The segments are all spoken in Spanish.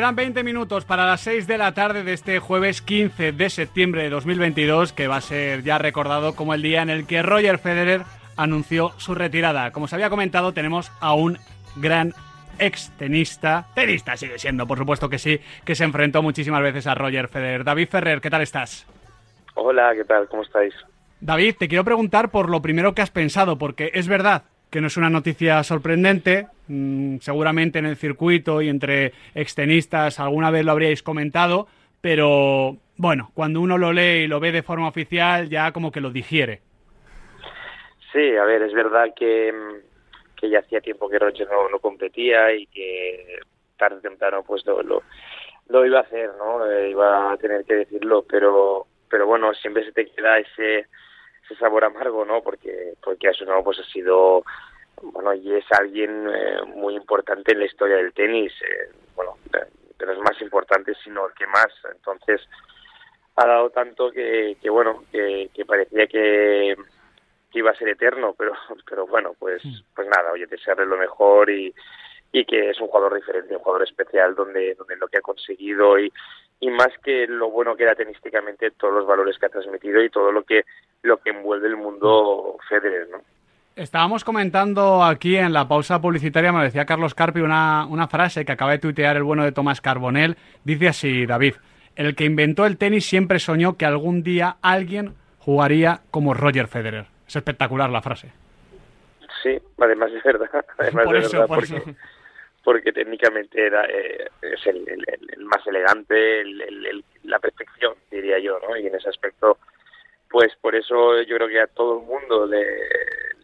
quedan 20 minutos para las 6 de la tarde de este jueves 15 de septiembre de 2022, que va a ser ya recordado como el día en el que Roger Federer anunció su retirada. Como se había comentado, tenemos a un gran ex tenista, tenista sigue siendo, por supuesto que sí, que se enfrentó muchísimas veces a Roger Federer. David Ferrer, ¿qué tal estás? Hola, ¿qué tal? ¿Cómo estáis? David, te quiero preguntar por lo primero que has pensado, porque es verdad que no es una noticia sorprendente, mm, seguramente en el circuito y entre extenistas alguna vez lo habríais comentado, pero bueno, cuando uno lo lee y lo ve de forma oficial ya como que lo digiere. Sí, a ver, es verdad que, que ya hacía tiempo que Roger no, competía y que tarde o temprano pues lo, lo, iba a hacer, ¿no? Eh, iba a tener que decirlo, pero pero bueno, siempre se te queda ese ese sabor amargo, ¿no? Porque porque a no pues ha sido bueno, y es alguien eh, muy importante en la historia del tenis, eh, bueno, de, los más importantes, sino el que más. Entonces, ha dado tanto que, que bueno, que, que parecía que, que iba a ser eterno, pero, pero bueno, pues, pues nada, oye, desearle lo mejor y, y que es un jugador diferente, un jugador especial donde, donde lo que ha conseguido y, y más que lo bueno que era tenísticamente, todos los valores que ha transmitido y todo lo que, lo que envuelve el mundo Federer, ¿no? Estábamos comentando aquí en la pausa publicitaria, me decía Carlos Carpi una, una frase que acaba de tuitear el bueno de Tomás Carbonell. Dice así, David, el que inventó el tenis siempre soñó que algún día alguien jugaría como Roger Federer. Es espectacular la frase. Sí, además es verdad. Además Por de eso, verdad por porque, eso. Porque técnicamente era eh, es el, el- el- el más elegante, el- la perfección, diría yo, ¿no? Y en ese aspecto, pues por eso yo creo que a todo el mundo le,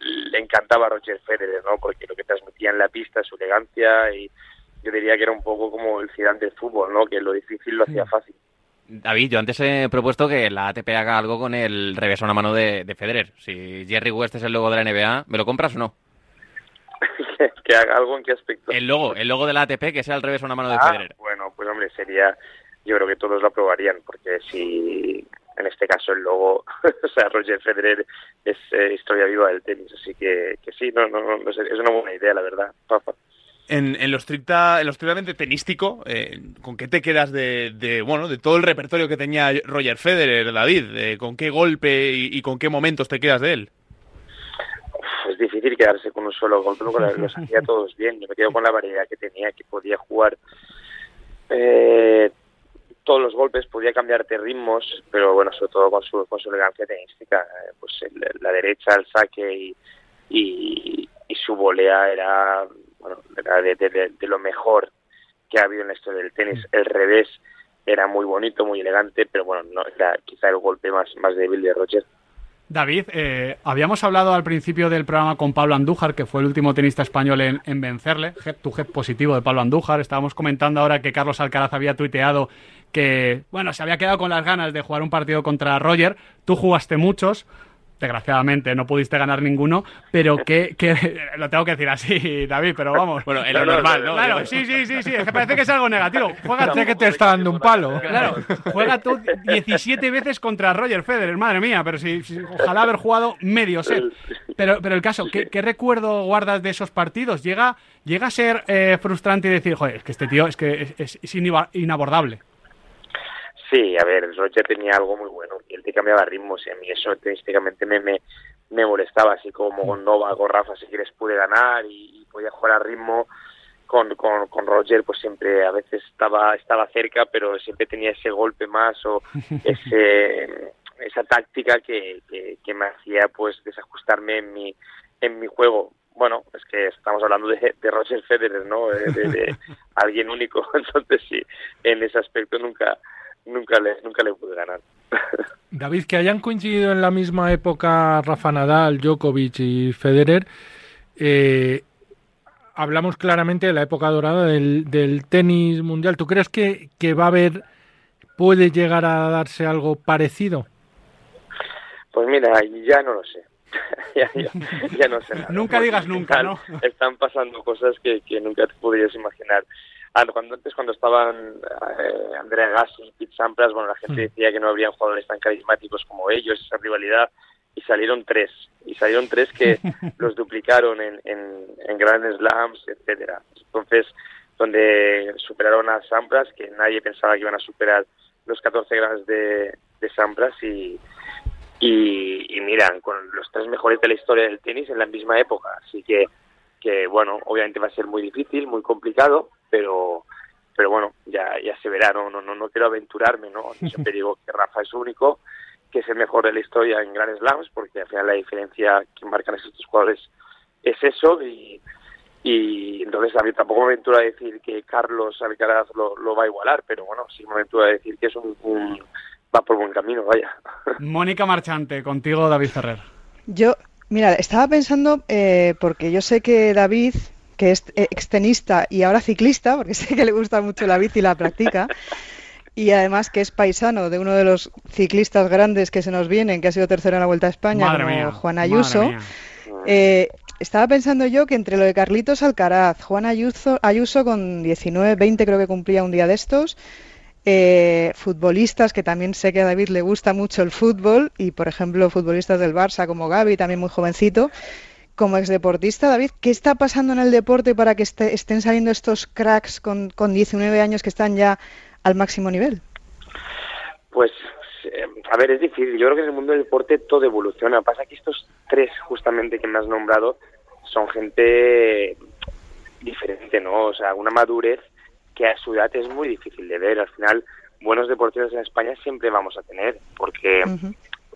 le encantaba Roger Federer, ¿no? Porque lo que transmitía en la pista, su elegancia y yo diría que era un poco como el Zidane del fútbol, ¿no? Que lo difícil lo hacía fácil. David, yo antes he propuesto que la ATP haga algo con el revés a una mano de, de Federer. Si Jerry West es el logo de la NBA, ¿me lo compras o no? Que, que haga algo en qué aspecto. El logo, el logo de la ATP que sea el revés una mano de Ah, Federer. bueno, pues hombre, sería, yo creo que todos lo aprobarían, porque si en este caso el logo, o sea, Roger Federer es eh, historia viva del tenis, así que, que sí, no, no, no, es una buena idea, la verdad. En, en lo estricta, en lo estrictamente tenístico, eh, ¿con qué te quedas de, de, bueno, de todo el repertorio que tenía Roger Federer, David? Eh, ¿Con qué golpe y, y con qué momentos te quedas de él? Es difícil quedarse con un solo golpe, porque la- los hacía todos bien. Yo me quedo con la variedad que tenía, que podía jugar eh, todos los golpes, podía cambiarte ritmos, pero bueno, sobre todo con su, con su elegancia tenística. eh, pues el- la derecha, el saque y, y, y su volea era, bueno, era de, de- de- de lo mejor que ha habido en la historia del tenis. El revés era muy bonito, muy elegante, pero bueno, no era quizá el golpe más, más débil de Roger. David, eh, habíamos hablado al principio del programa con Pablo Andújar, que fue el último tenista español en, en vencerle, to head positivo de Pablo Andújar. Estábamos comentando ahora que Carlos Alcaraz había tuiteado que, bueno, se había quedado con las ganas de jugar un partido contra Roger. Tú jugaste muchos, desgraciadamente no pudiste ganar ninguno, pero que, que lo tengo que decir así, David, pero vamos. Bueno, en No, lo no, normal, no. Claro, sí, sí, sí, sí, es que parece que es algo negativo. Juega que te está dando un palo. Claro, juega tú 17 veces contra Roger Federer, madre mía, pero si, si- ojalá haber jugado medio set. Pero, pero el caso, ¿qué, qué recuerdo guardas de esos partidos? ¿Llega, llega a ser eh, frustrante y decir, joder, es que este tío es que es, es- es inabordable? Sí, a ver, Roger tenía algo muy bueno y él te cambiaba ritmos y a mí eso me, me, me molestaba, así como con Nova, con Rafa, si quieres pude ganar y, y podía jugar a ritmo. Con, con, con Roger pues siempre a veces estaba estaba cerca pero siempre tenía ese golpe más o ese esa táctica que, que, que me hacía pues desajustarme en mi en mi juego bueno es que estamos hablando de, de Roger Federer no de, de- de alguien único entonces sí en ese aspecto nunca nunca le nunca le pude ganar David, que hayan coincidido en la misma época Rafa Nadal, Djokovic y Federer, eh, hablamos claramente de la época dorada del, del tenis mundial. ¿Tú crees que, que va a haber, puede llegar a darse algo parecido? Pues mira, ya no lo sé. ya, ya- ya no sé nada. Nunca digas nunca, Están- ¿no? Están pasando cosas que, que nunca te podrías imaginar. Ah, Cuando antes, cuando estaban eh, Andrea Gassi y Pete Sampras, bueno, la gente decía que no habrían jugadores tan carismáticos como ellos, esa rivalidad, y salieron tres. Y salieron tres que los duplicaron en, en, en Grand Slams, etcétera. Entonces, donde superaron a Sampras, que nadie pensaba que iban a superar los 14 grados de, de Sampras y, y, miran con los tres mejores de la historia del tenis en la misma época. Así que, que bueno, obviamente va a ser muy difícil, muy complicado, pero pero bueno, ya ya se verá, no, no, no quiero aventurarme, ¿no? Siempre digo que Rafa es único, que es el mejor de la historia en Grand Slams, porque al final la diferencia que marcan estos jugadores es eso, y, y entonces a mí tampoco me aventura a decir que Carlos Alcaraz lo, lo va a igualar, pero bueno, sí me aventura a decir que es un, va por buen camino, vaya. Mónica Marchante, contigo David Ferrer. Yo, mira, estaba pensando, eh, porque yo sé que David que es extenista y ahora ciclista, porque sé que le gusta mucho la bici y la practica, y además que es paisano de uno de los ciclistas grandes que se nos vienen, que ha sido tercero en la Vuelta a España, como Juan Ayuso. Eh, estaba pensando yo que entre lo de Carlitos Alcaraz, Juan Ayuso, Ayuso con 19, 20 creo que cumplía un día de estos, eh, futbolistas que también sé que a David le gusta mucho el fútbol y por ejemplo futbolistas del Barça como Gaby, también muy jovencito, como exdeportista, David, ¿qué está pasando en el deporte para que estén saliendo estos cracks con, con 19 años que están ya al máximo nivel? Pues, eh, a ver, es difícil. Yo creo que en el mundo del deporte todo evoluciona. Pasa que estos tres, justamente, que me has nombrado, son gente diferente, ¿no? O sea, una madurez que a su edad es muy difícil de ver. Al final, buenos deportistas en España siempre vamos a tener, porque,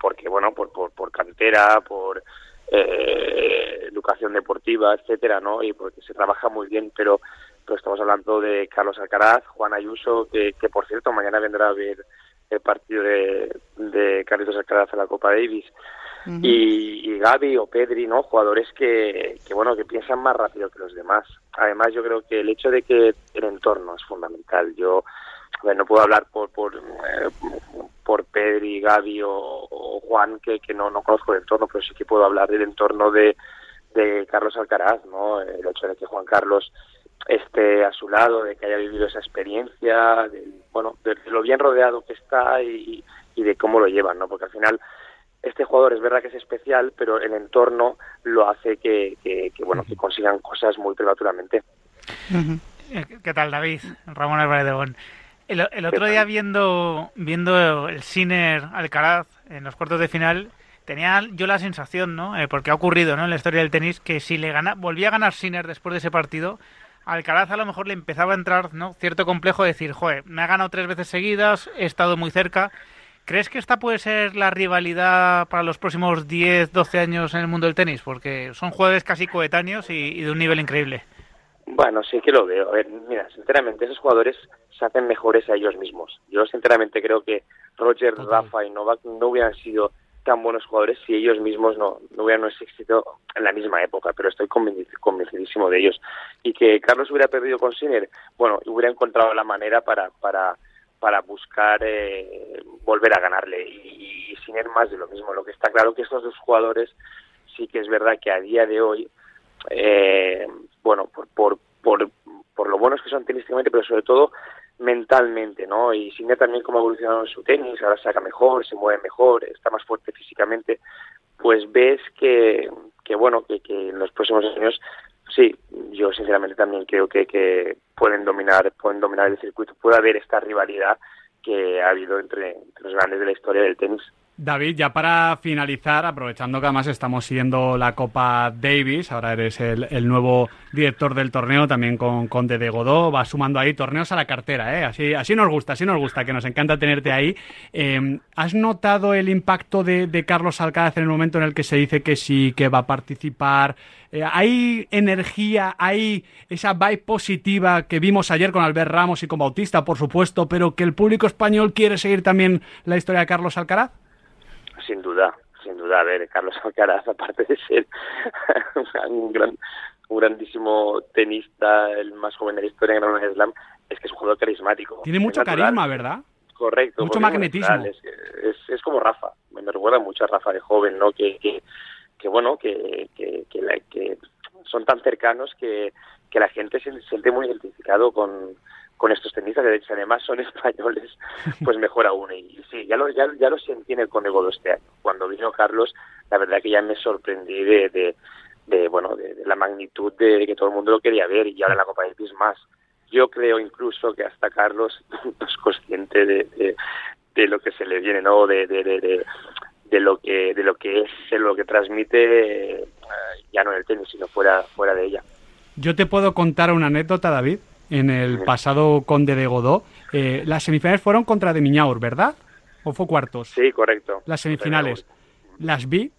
porque bueno, por, por, por cantera, por eh, educación deportiva, etcétera, ¿no? Y porque se trabaja muy bien, pero, pero estamos hablando de Carlos Alcaraz, Juan Ayuso, que, que por cierto mañana vendrá a ver el partido de, de Carlitos Alcaraz en la Copa Davis. y, y, Gaby o Pedri, ¿no? Jugadores que, que, bueno, que piensan más rápido que los demás. Además, yo creo que el hecho de que el entorno es fundamental. Yo, no puedo hablar por, por, eh, por Pedri, Gaby o, Juan, que, que no, no conozco el entorno, pero sí que puedo hablar del entorno de, de Carlos Alcaraz, ¿no? El hecho de que Juan Carlos esté a su lado, de que haya vivido esa experiencia, de, bueno, de, lo bien rodeado que está y, y, de cómo lo llevan, ¿no? Porque al final este jugador es verdad que es especial, pero el entorno lo hace que, que, bueno, que consigan cosas muy prematuramente. ¿Qué tal, David? Ramón Álvarez de Bon. El, otro día viendo, viendo el Sinner Alcaraz en los cuartos de final, tenía yo la sensación, ¿no? Eh, porque ha ocurrido ¿no? en la historia del tenis, que si le gana, volvía a ganar Sinner después de ese partido, Alcaraz a lo mejor le empezaba a entrar ¿no? cierto complejo de decir, joder, me ha ganado tres veces seguidas, he estado muy cerca. ¿Crees que esta puede ser la rivalidad para los próximos 10, 12 años en el mundo del tenis? Porque son jugadores casi coetáneos y, y de un nivel increíble. Bueno, sí que lo veo. A ver, mira, sinceramente, esos jugadores se hacen mejores a ellos mismos. Yo sinceramente creo que Roger, Rafa y Novak no hubieran sido tan buenos jugadores si ellos mismos no, no hubieran existido en la misma época, pero estoy convencidísimo de ellos. Y que Carlos hubiera perdido con Sinner, bueno, hubiera encontrado la manera para, para, para buscar eh, volver a ganarle. Y, y Sinner más de lo mismo. Lo que está claro que estos dos jugadores sí que es verdad que a día de hoy eh, bueno, por, por, por, por lo buenos que son tenísticamente, pero sobre todo mentalmente, ¿no? Y Sinner también como ha evolucionado su tenis, ahora saca mejor, se mueve mejor, está más fuerte físicamente, pues ves que, que bueno, que, que en los próximos años, sí, yo sinceramente también creo que, que pueden dominar, pueden dominar el circuito, puede haber esta rivalidad que ha habido entre, entre los grandes de la historia del tenis. David, ya para finalizar, aprovechando que además estamos siguiendo la Copa Davis, ahora eres el, nuevo director del torneo, también con Conde de Godó, va sumando ahí torneos a la cartera, ¿eh? así, así nos gusta, así nos gusta, que nos encanta tenerte ahí. Em, ¿Has notado el impacto de, Carlos Alcaraz en el momento en el que se dice que sí, que va a participar? Eh, ¿Hay energía, hay esa vibe positiva que vimos ayer con Albert Ramos y con Bautista, por supuesto, pero que el público español quiere seguir también la historia de Carlos Alcaraz? Sin duda, sin duda. A ver, Carlos Alcaraz, aparte de ser un, gran, un grandísimo tenista, el más joven de la historia en Grand Slam, es que es un jugador carismático. Tiene mucho carisma, ¿verdad? Correcto. Mucho magnetismo. Es, es, como Rafa. Me recuerda mucho a Rafa de joven, ¿no? Que, que, que bueno, que, que, que, la, que son tan cercanos que, que la gente se siente muy identificado con, con estos tenistas, de hecho además son españoles, pues mejor aún. Y sí, ya lo, ya, lo sentí en el Conegodo este año. Cuando vino Carlos, la verdad que ya me sorprendí de, de, bueno, de, la magnitud de, que todo el mundo lo quería ver y ahora la Copa de Davis más. yo creo incluso que hasta Carlos no es consciente de, de, lo que se le viene, ¿no? De, de, de, de lo que de lo que es lo que transmite eh, ya no en el tenis sino fuera fuera de ella yo te puedo contar una anécdota David en el pasado Conde de Godó. Eh, las semifinales fueron contra de Miñaur verdad o fue cuartos sí correcto. Las semifinales. Las vi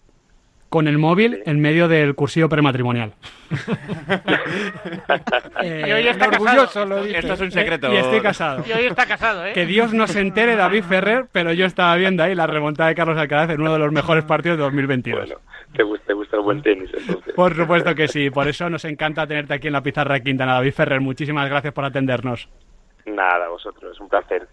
con el móvil en medio del cursillo prematrimonial. y hoy está orgulloso, lo Esto es un secreto. Y estoy casado. Y hoy está casado, ¿eh? Que Dios no se entere, David Ferrer, pero yo estaba viendo ahí la remontada de Carlos Alcaraz en uno de los mejores partidos de 2022. Bueno, te gusta, te gusta el buen tenis, entonces. Por supuesto que sí, por eso nos encanta tenerte aquí en la pizarra de Quintana. David Ferrer, muchísimas gracias por atendernos. Nada, vosotros, un placer.